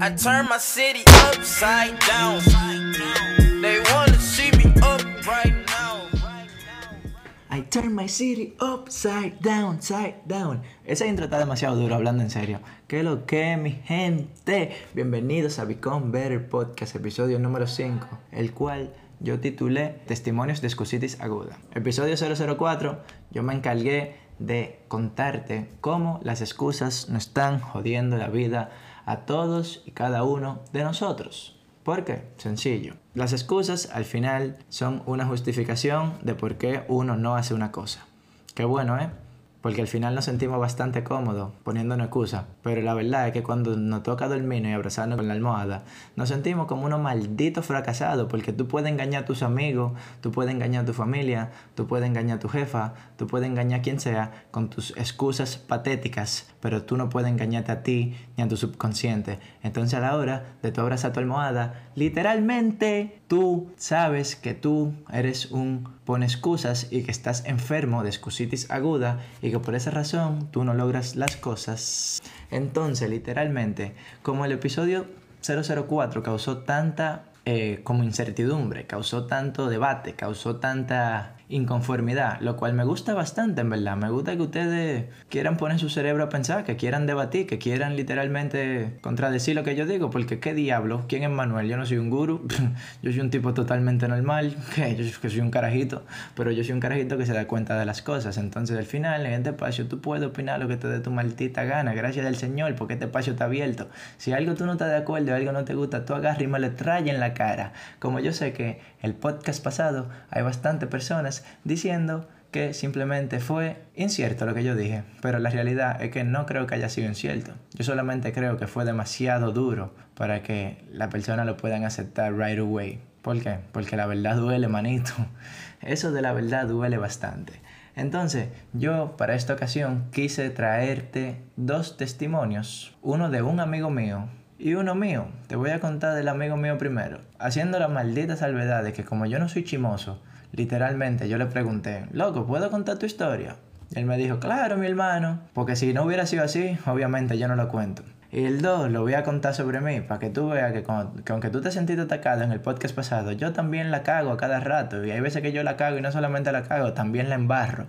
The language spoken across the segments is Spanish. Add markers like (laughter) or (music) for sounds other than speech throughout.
I turn my city upside down. They wanna see me up right now. I turn my city upside down, side down. Esa intro está demasiado duro, hablando en serio. ¿Qué lo que, mi gente? Bienvenidos a Become Better Podcast, episodio número 5, el cual yo titulé Testimonios de Excusitis Aguda. Episodio 004, yo me encargué de contarte cómo las excusas nos están jodiendo la vida a todos y cada uno de nosotros. ¿Por qué? Sencillo. Las excusas al final son una justificación de por qué uno no hace una cosa. Qué bueno, ¿eh? Porque al final nos sentimos bastante cómodos poniéndonos excusa. Pero la verdad es que cuando nos toca dormirnos y abrazarnos con la almohada, nos sentimos como unos malditos fracasados. Porque tú puedes engañar a tus amigos, tú puedes engañar a tu familia, tú puedes engañar a tu jefa, tú puedes engañar a quien sea con tus excusas patéticas. Pero tú no puedes engañarte a ti ni a tu subconsciente. Entonces a la hora de tu abrazar tu almohada, literalmente tú sabes que tú eres un pone excusas y que estás enfermo de excusitis aguda y que por esa razón tú no logras las cosas. Entonces, literalmente, como el episodio 004 causó tanta eh, como incertidumbre, causó tanto debate, causó tanta inconformidad, lo cual me gusta bastante en verdad. Me gusta que ustedes quieran poner su cerebro a pensar, que quieran debatir, que quieran literalmente contradecir lo que yo digo, porque qué diablo, ¿quién es Manuel? Yo no soy un guru, (laughs) yo soy un tipo totalmente normal, (laughs) que yo soy un carajito, pero yo soy un carajito que se da cuenta de las cosas. Entonces al final en este espacio tú puedes opinar lo que te dé tu maldita gana, gracias del Señor, porque este espacio está abierto. Si algo tú no estás de acuerdo, algo no te gusta, tú agarras y me lo traes en la cara. Como yo sé que el podcast pasado hay bastantes personas diciendo que simplemente fue incierto lo que yo dije, pero la realidad es que no creo que haya sido incierto. Yo solamente creo que fue demasiado duro para que la persona lo puedan aceptar right away. ¿Por qué? Porque la verdad duele, manito. (laughs) Eso de la verdad duele bastante. Entonces, yo para esta ocasión quise traerte dos testimonios, uno de un amigo mío y uno mío. Te voy a contar del amigo mío primero, haciendo la maldita salvedad de que como yo no soy chimoso, literalmente yo le pregunté, loco, ¿puedo contar tu historia? Él me dijo, claro, mi hermano, porque si no hubiera sido así, obviamente yo no lo cuento. Y el dos, lo voy a contar sobre mí, para que tú veas que, que, aunque tú te sentiste atacado en el podcast pasado, yo también la cago a cada rato. Y hay veces que yo la cago y no solamente la cago, también la embarro.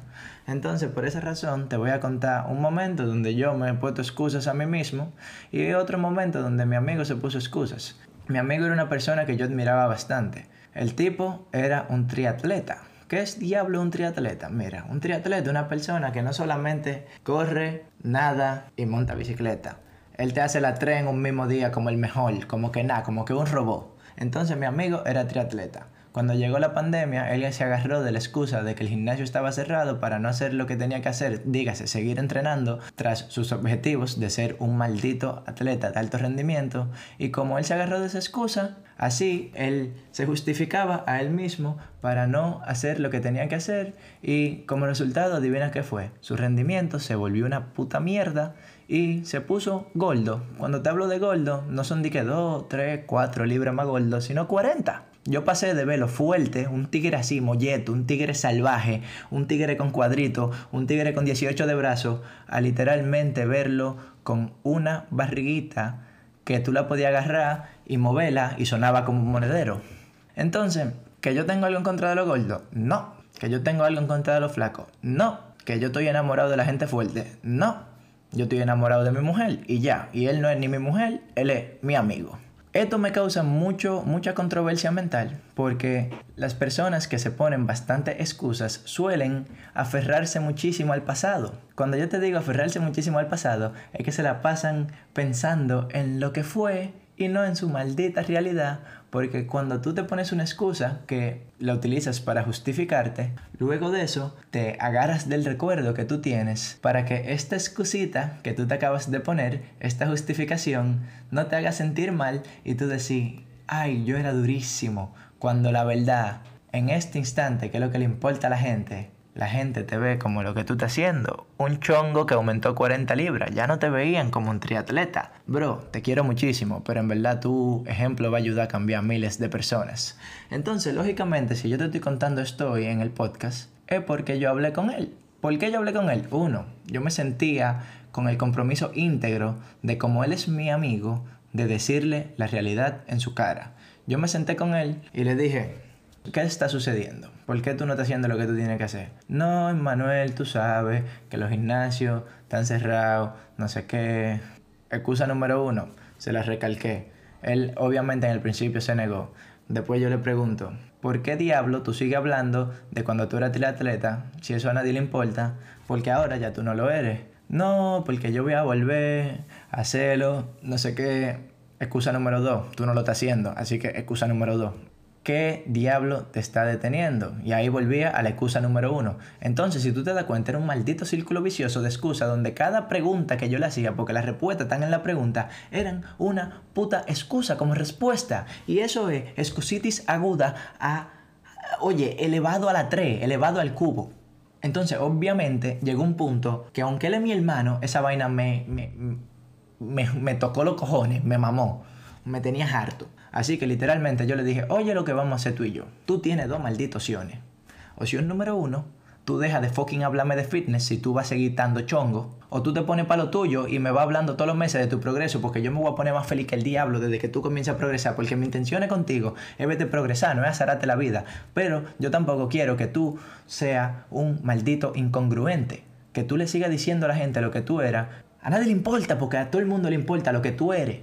Entonces, por esa razón, te voy a contar un momento donde yo me he puesto excusas a mí mismo y otro momento donde mi amigo se puso excusas. Mi amigo era una persona que yo admiraba bastante. El tipo era un triatleta. ¿Qué es diablo un triatleta? Mira, un triatleta es una persona que no solamente corre, nada y monta bicicleta. Él te hace la tres en un mismo día como el mejor, como que nada, como que un robot. Entonces mi amigo era triatleta. Cuando llegó la pandemia, él se agarró de la excusa de que el gimnasio estaba cerrado para no hacer lo que tenía que hacer, dígase, seguir entrenando tras sus objetivos de ser un maldito atleta de alto rendimiento. Y como él se agarró de esa excusa, así él se justificaba a él mismo para no hacer lo que tenía que hacer y como resultado, adivina qué fue, su rendimiento se volvió una puta mierda y se puso gordo. Cuando te hablo de gordo, no son de que 2, 3, 4 libras más gordo, sino 40. Yo pasé de verlo fuerte, un tigre así, molleto, un tigre salvaje, un tigre con cuadrito, un tigre con 18 de brazos, a literalmente verlo con una barriguita que tú la podías agarrar y moverla y sonaba como un monedero. Entonces, ¿que yo tengo algo en contra de los gordos? No. ¿Que yo tengo algo en contra de los flacos? No. ¿Que yo estoy enamorado de la gente fuerte? No. Yo estoy enamorado de mi mujer y ya. Y él no es ni mi mujer, él es mi amigo. Esto me causa mucho, mucha controversia mental porque las personas que se ponen bastante excusas suelen aferrarse muchísimo al pasado. Cuando yo te digo aferrarse muchísimo al pasado, es que se la pasan pensando en lo que fue y no en su maldita realidad, porque cuando tú te pones una excusa que la utilizas para justificarte, luego de eso te agarras del recuerdo que tú tienes para que esta excusita que tú te acabas de poner, esta justificación, no te haga sentir mal y tú decís, ay, yo era durísimo, cuando la verdad, en este instante, que es lo que le importa a la gente, la gente te ve como lo que tú estás haciendo, un chongo que aumentó 40 libras, ya no te veían como un triatleta. Bro, te quiero muchísimo, pero en verdad tu ejemplo va a ayudar a cambiar miles de personas. Entonces, lógicamente, si yo te estoy contando esto hoy en el podcast, es porque yo hablé con él. ¿Por qué yo hablé con él? Uno, yo me sentía con el compromiso íntegro de como él es mi amigo, de decirle la realidad en su cara. Yo me senté con él y le dije, ¿qué está sucediendo? ¿Por qué tú no estás haciendo lo que tú tienes que hacer? No, Manuel, tú sabes que los gimnasios están cerrados, no sé qué. Excusa número uno, se la recalqué. Él obviamente en el principio se negó. Después yo le pregunto, ¿por qué diablo tú sigues hablando de cuando tú eras atleta si eso a nadie le importa? Porque ahora ya tú no lo eres. No, porque yo voy a volver a hacerlo, no sé qué. Excusa número dos, tú no lo estás haciendo, así que excusa número dos. ¿Qué diablo te está deteniendo? Y ahí volvía a la excusa número uno. Entonces, si tú te das cuenta, era un maldito círculo vicioso de excusa donde cada pregunta que yo le hacía, porque las respuestas están en la pregunta, eran una puta excusa como respuesta. Y eso es excusitis aguda a, oye, elevado a la 3, elevado al cubo. Entonces, obviamente, llegó un punto que aunque él es mi hermano, esa vaina me, me, me, me tocó los cojones, me mamó, me tenía harto. Así que literalmente yo le dije, oye lo que vamos a hacer tú y yo. Tú tienes dos malditas opciones. Opción número uno, tú dejas de fucking hablarme de fitness si tú vas a seguir dando chongo. O tú te pones para lo tuyo y me vas hablando todos los meses de tu progreso porque yo me voy a poner más feliz que el diablo desde que tú comiences a progresar. Porque mi intención es contigo es verte progresar, no es azararte la vida. Pero yo tampoco quiero que tú seas un maldito incongruente. Que tú le sigas diciendo a la gente lo que tú eras. A nadie le importa porque a todo el mundo le importa lo que tú eres.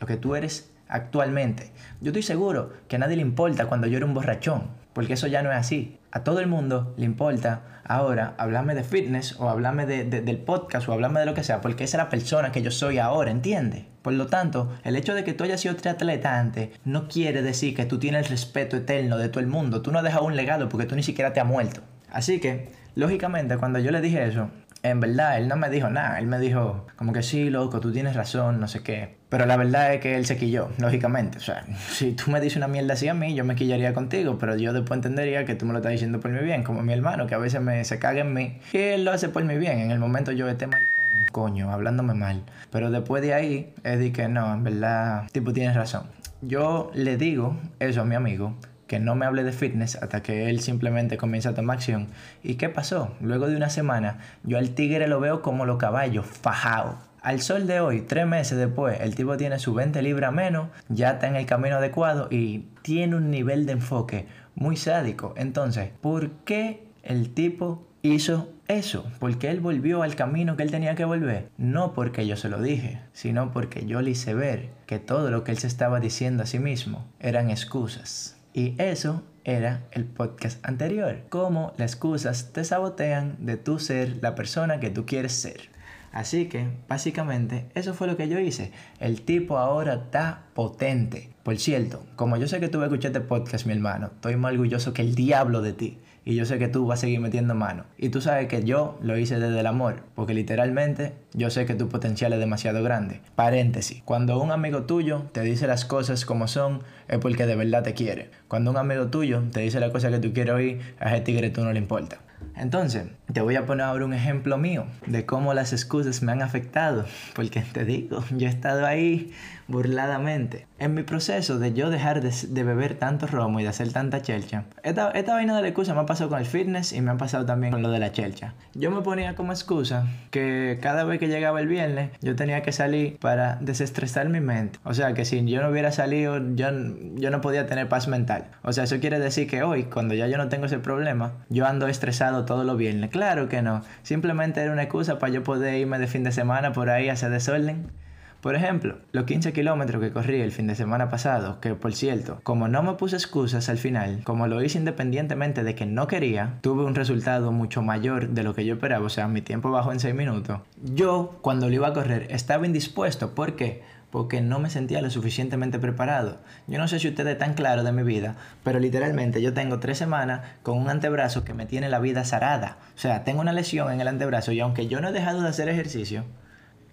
Lo que tú eres actualmente. Yo estoy seguro que a nadie le importa cuando yo era un borrachón, porque eso ya no es así. A todo el mundo le importa ahora hablarme de fitness o hablarme de, de, del podcast o hablarme de lo que sea, porque esa es la persona que yo soy ahora, ¿entiendes? Por lo tanto, el hecho de que tú hayas sido triatleta antes no quiere decir que tú tienes el respeto eterno de todo el mundo. Tú no has dejado un legado porque tú ni siquiera te has muerto. Así que, lógicamente, cuando yo le dije eso, en verdad, él no me dijo nada. Él me dijo, como que sí, loco, tú tienes razón, no sé qué. Pero la verdad es que él se quilló, lógicamente. O sea, (laughs) si tú me dices una mierda así a mí, yo me quillaría contigo. Pero yo después entendería que tú me lo estás diciendo por mi bien, como mi hermano, que a veces me, se caga en mí. Y él lo hace por mi bien. En el momento yo esté maricón, coño, hablándome mal. Pero después de ahí, es de que no, en verdad, tipo, tienes razón. Yo le digo eso a mi amigo que no me hable de fitness hasta que él simplemente comienza a tomar acción. ¿Y qué pasó? Luego de una semana, yo al tigre lo veo como los caballos, fajado. Al sol de hoy, tres meses después, el tipo tiene su 20 libras menos, ya está en el camino adecuado y tiene un nivel de enfoque muy sádico. Entonces, ¿por qué el tipo hizo eso? Porque él volvió al camino que él tenía que volver. No porque yo se lo dije, sino porque yo le hice ver que todo lo que él se estaba diciendo a sí mismo eran excusas. Y eso era el podcast anterior. Cómo las excusas te sabotean de tú ser la persona que tú quieres ser. Así que, básicamente, eso fue lo que yo hice. El tipo ahora está potente. Por cierto, como yo sé que tú escuchar este podcast, mi hermano, estoy más orgulloso que el diablo de ti. Y yo sé que tú vas a seguir metiendo mano. Y tú sabes que yo lo hice desde el amor. Porque literalmente yo sé que tu potencial es demasiado grande. Paréntesis. Cuando un amigo tuyo te dice las cosas como son, es porque de verdad te quiere. Cuando un amigo tuyo te dice la cosa que tú quieres oír, a ese tigre tú no le importa. Entonces, te voy a poner ahora un ejemplo mío de cómo las excusas me han afectado. (laughs) Porque te digo, yo he estado ahí burladamente. En mi proceso de yo dejar de, de beber tanto romo y de hacer tanta chelcha, esta, esta vaina de la excusa me ha pasado con el fitness y me ha pasado también con lo de la chelcha. Yo me ponía como excusa que cada vez que llegaba el viernes yo tenía que salir para desestresar mi mente. O sea que si yo no hubiera salido, yo, yo no podía tener paz mental. O sea, eso quiere decir que hoy, cuando ya yo no tengo ese problema, yo ando estresado todos los viernes. Claro que no. Simplemente era una excusa para yo poder irme de fin de semana por ahí a hacer desorden. Por ejemplo, los 15 kilómetros que corrí el fin de semana pasado, que por cierto, como no me puse excusas al final, como lo hice independientemente de que no quería, tuve un resultado mucho mayor de lo que yo esperaba, o sea, mi tiempo bajó en 6 minutos. Yo, cuando lo iba a correr, estaba indispuesto, ¿por qué? Porque no me sentía lo suficientemente preparado. Yo no sé si ustedes están claros de mi vida, pero literalmente yo tengo tres semanas con un antebrazo que me tiene la vida zarada. O sea, tengo una lesión en el antebrazo y aunque yo no he dejado de hacer ejercicio,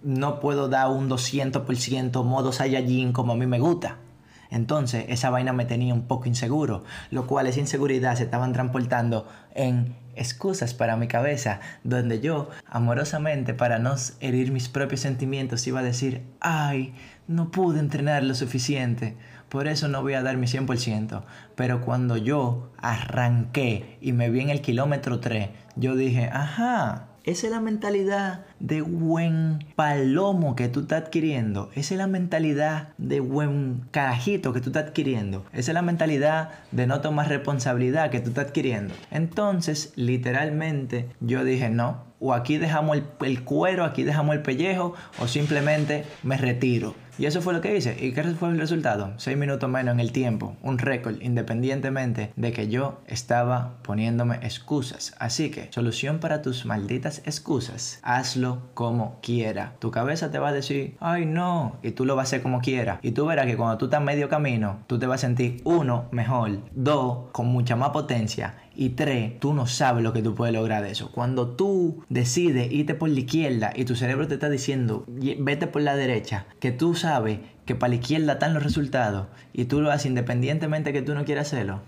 no puedo dar un 200% modo Saiyajin como a mí me gusta. Entonces esa vaina me tenía un poco inseguro, lo cual esa inseguridad se estaban transportando en excusas para mi cabeza, donde yo, amorosamente, para no herir mis propios sentimientos, iba a decir, ay, no pude entrenar lo suficiente, por eso no voy a dar mi 100%. Pero cuando yo arranqué y me vi en el kilómetro 3, yo dije, ajá, esa es la mentalidad de buen palomo que tú estás adquiriendo. Esa es la mentalidad de buen carajito que tú estás adquiriendo. Esa es la mentalidad de no tomar responsabilidad que tú estás adquiriendo. Entonces, literalmente, yo dije, no, o aquí dejamos el, el cuero, aquí dejamos el pellejo, o simplemente me retiro. Y eso fue lo que hice. ¿Y qué fue el resultado? Seis minutos menos en el tiempo. Un récord, independientemente de que yo estaba poniéndome excusas. Así que, solución para tus malditas excusas. Hazlo como quiera. Tu cabeza te va a decir, ay no. Y tú lo vas a hacer como quiera. Y tú verás que cuando tú estás medio camino, tú te vas a sentir, uno, mejor. Dos, con mucha más potencia. Y tres, tú no sabes lo que tú puedes lograr de eso. Cuando tú decides irte por la izquierda y tu cerebro te está diciendo, vete por la derecha, que tú sabes que para la izquierda están los resultados y tú lo haces independientemente que tú no quieras hacerlo.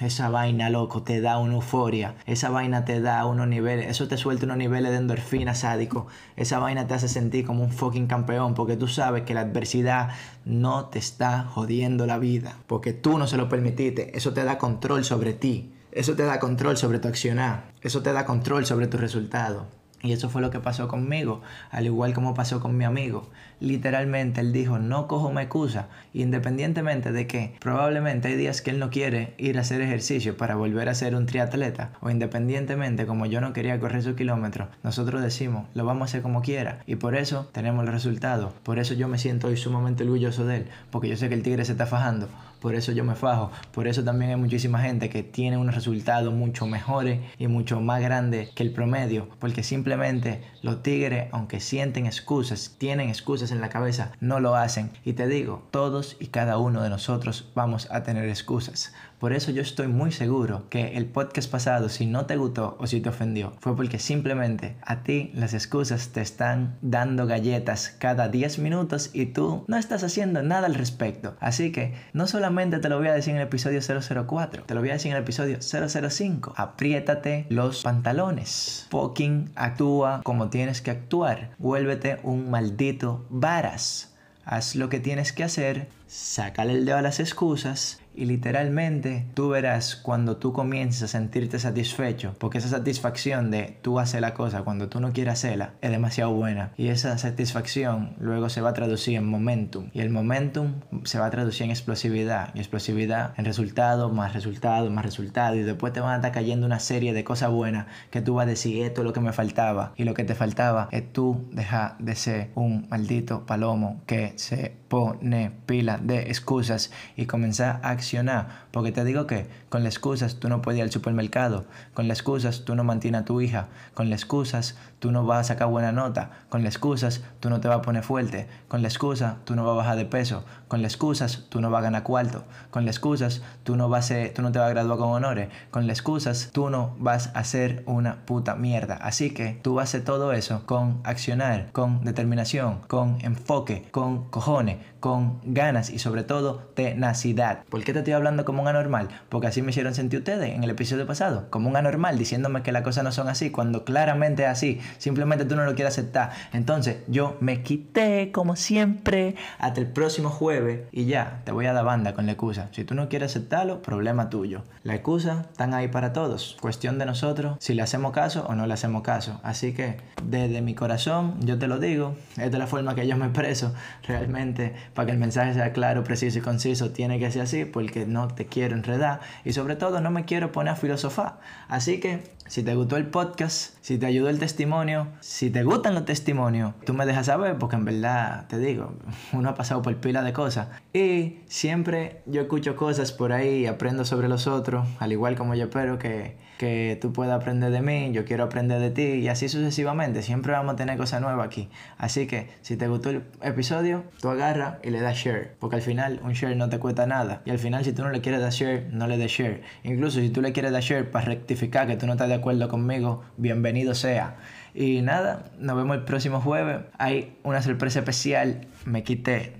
Esa vaina, loco, te da una euforia. Esa vaina te da unos niveles. Eso te suelta unos niveles de endorfina sádico. Esa vaina te hace sentir como un fucking campeón. Porque tú sabes que la adversidad no te está jodiendo la vida. Porque tú no se lo permitiste. Eso te da control sobre ti. Eso te da control sobre tu accionar. Eso te da control sobre tu resultado. Y eso fue lo que pasó conmigo, al igual como pasó con mi amigo. Literalmente él dijo, no cojo me excusa, independientemente de que probablemente hay días que él no quiere ir a hacer ejercicio para volver a ser un triatleta, o independientemente como yo no quería correr su kilómetro, nosotros decimos, lo vamos a hacer como quiera, y por eso tenemos el resultado. Por eso yo me siento hoy sumamente orgulloso de él, porque yo sé que el tigre se está fajando, por eso yo me fajo, por eso también hay muchísima gente que tiene unos resultados mucho mejores y mucho más grandes que el promedio, porque simplemente los tigres, aunque sienten excusas, tienen excusas en la cabeza, no lo hacen. Y te digo, todos y cada uno de nosotros vamos a tener excusas. Por eso yo estoy muy seguro que el podcast pasado, si no te gustó o si te ofendió, fue porque simplemente a ti las excusas te están dando galletas cada 10 minutos y tú no estás haciendo nada al respecto. Así que no solamente te lo voy a decir en el episodio 004, te lo voy a decir en el episodio 005. Apriétate los pantalones. Fucking actúa como tienes que actuar. Vuélvete un maldito varas. Haz lo que tienes que hacer, sácale el dedo a las excusas y literalmente tú verás cuando tú comiences a sentirte satisfecho, porque esa satisfacción de tú hacer la cosa cuando tú no quieres hacerla es demasiado buena. Y esa satisfacción luego se va a traducir en momentum. Y el momentum se va a traducir en explosividad. Y explosividad en resultado, más resultado, más resultado. Y después te van a estar cayendo una serie de cosas buenas que tú vas a decir, esto es lo que me faltaba. Y lo que te faltaba es tú dejar de ser un maldito palomo que se pone pila de excusas y comenzar a accionar. Porque te digo que con las excusas tú no puedes ir al supermercado, con las excusas tú no mantienes a tu hija, con las excusas tú no vas a sacar buena nota, con las excusas tú no te vas a poner fuerte, con las excusas tú no vas a bajar de peso, con las excusas tú no vas a ganar cuarto, con las excusas tú no, vas a, tú no te vas a graduar con honores, con las excusas tú no vas a ser una puta mierda. Así que tú vas a hacer todo eso con accionar, con determinación, con enfoque, con cojones, con ganas y sobre todo tenacidad. ¿Por qué te estoy hablando como un anormal? Porque así me hicieron sentir ustedes en el episodio pasado, como un anormal, diciéndome que las cosas no son así, cuando claramente es así, simplemente tú no lo quieres aceptar. Entonces yo me quité como siempre hasta el próximo jueves y ya, te voy a dar banda con la excusa. Si tú no quieres aceptarlo, problema tuyo. La excusa están ahí para todos, cuestión de nosotros si le hacemos caso o no le hacemos caso. Así que desde mi corazón yo te lo digo, es de la forma que yo me expreso realmente para que el mensaje sea claro, preciso y conciso, tiene que ser así porque no te quiero enredar y sobre todo no me quiero poner a filosofar. Así que si te gustó el podcast, si te ayudó el testimonio, si te gustan los testimonios, tú me dejas saber porque en verdad te digo, (laughs) uno ha pasado por pila de cosas. Y siempre yo escucho cosas por ahí, aprendo sobre los otros, al igual como yo espero que, que tú puedas aprender de mí, yo quiero aprender de ti y así sucesivamente. Siempre vamos a tener cosas nuevas aquí. Así que si te gustó el episodio, tú agarra y le das share, porque al final un share no te cuesta nada. Y al final si tú no le quieres dar share, no le des share. Incluso si tú le quieres dar share para rectificar que tú no estás de acuerdo conmigo, bienvenido sea. Y nada, nos vemos el próximo jueves. Hay una sorpresa especial. Me quité.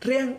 Rian.